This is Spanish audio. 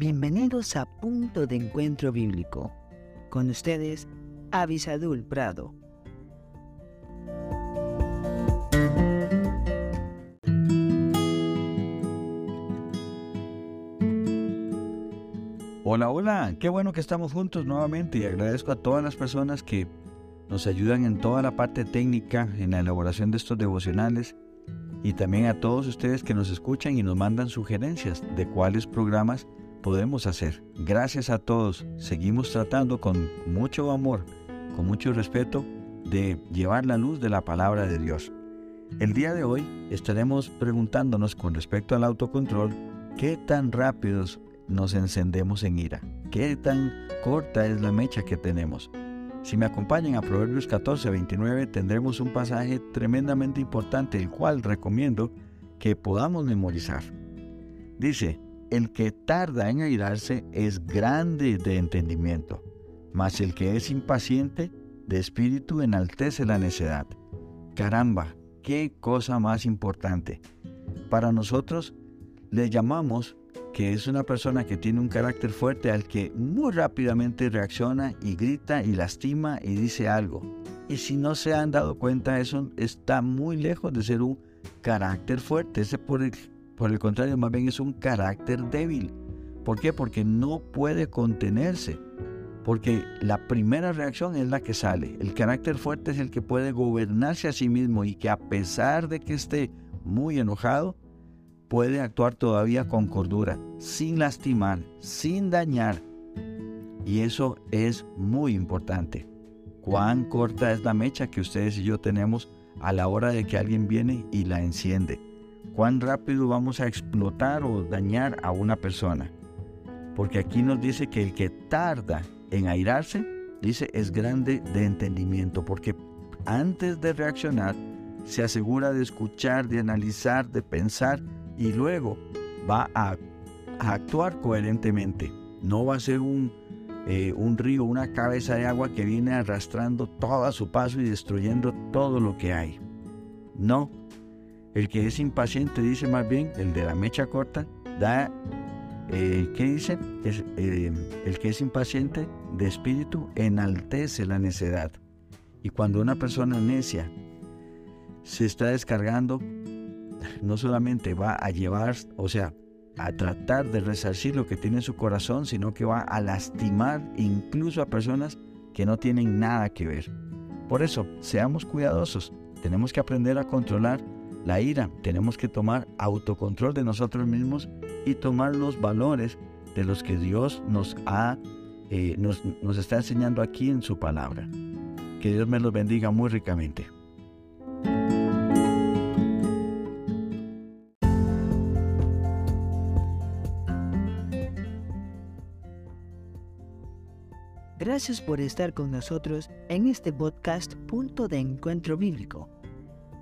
Bienvenidos a Punto de Encuentro Bíblico. Con ustedes, Avisadul Prado. Hola, hola, qué bueno que estamos juntos nuevamente y agradezco a todas las personas que nos ayudan en toda la parte técnica, en la elaboración de estos devocionales y también a todos ustedes que nos escuchan y nos mandan sugerencias de cuáles programas podemos hacer. Gracias a todos. Seguimos tratando con mucho amor, con mucho respeto, de llevar la luz de la palabra de Dios. El día de hoy estaremos preguntándonos con respecto al autocontrol, ¿qué tan rápidos nos encendemos en ira? ¿Qué tan corta es la mecha que tenemos? Si me acompañan a Proverbios 14, 29, tendremos un pasaje tremendamente importante, el cual recomiendo que podamos memorizar. Dice, el que tarda en airarse es grande de entendimiento, mas el que es impaciente de espíritu enaltece la necedad. Caramba, qué cosa más importante. Para nosotros le llamamos que es una persona que tiene un carácter fuerte al que muy rápidamente reacciona y grita y lastima y dice algo. Y si no se han dado cuenta, eso está muy lejos de ser un carácter fuerte. Ese por el por el contrario, más bien es un carácter débil. ¿Por qué? Porque no puede contenerse. Porque la primera reacción es la que sale. El carácter fuerte es el que puede gobernarse a sí mismo y que a pesar de que esté muy enojado, puede actuar todavía con cordura, sin lastimar, sin dañar. Y eso es muy importante. Cuán corta es la mecha que ustedes y yo tenemos a la hora de que alguien viene y la enciende cuán rápido vamos a explotar o dañar a una persona. Porque aquí nos dice que el que tarda en airarse, dice, es grande de entendimiento, porque antes de reaccionar, se asegura de escuchar, de analizar, de pensar y luego va a, actuar coherentemente. No va a ser un, eh, un río, una cabeza de agua que viene arrastrando todo a su paso y destruyendo todo lo que hay. No, el que es impaciente dice más bien, el de la mecha corta, da, eh, ¿qué dice? Eh, el que es impaciente de espíritu enaltece la necedad. Y cuando una persona necia se está descargando, no solamente va a llevar, o sea, a tratar de resarcir lo que tiene en su corazón, sino que va a lastimar incluso a personas que no tienen nada que ver. Por eso, seamos cuidadosos. Tenemos que aprender a controlar la ira. Tenemos que tomar autocontrol de nosotros mismos y tomar los valores de los que Dios nos ha eh, nos, nos está enseñando aquí en su palabra. Que Dios me los bendiga muy ricamente. Gracias por estar con nosotros en este podcast Punto de Encuentro Bíblico.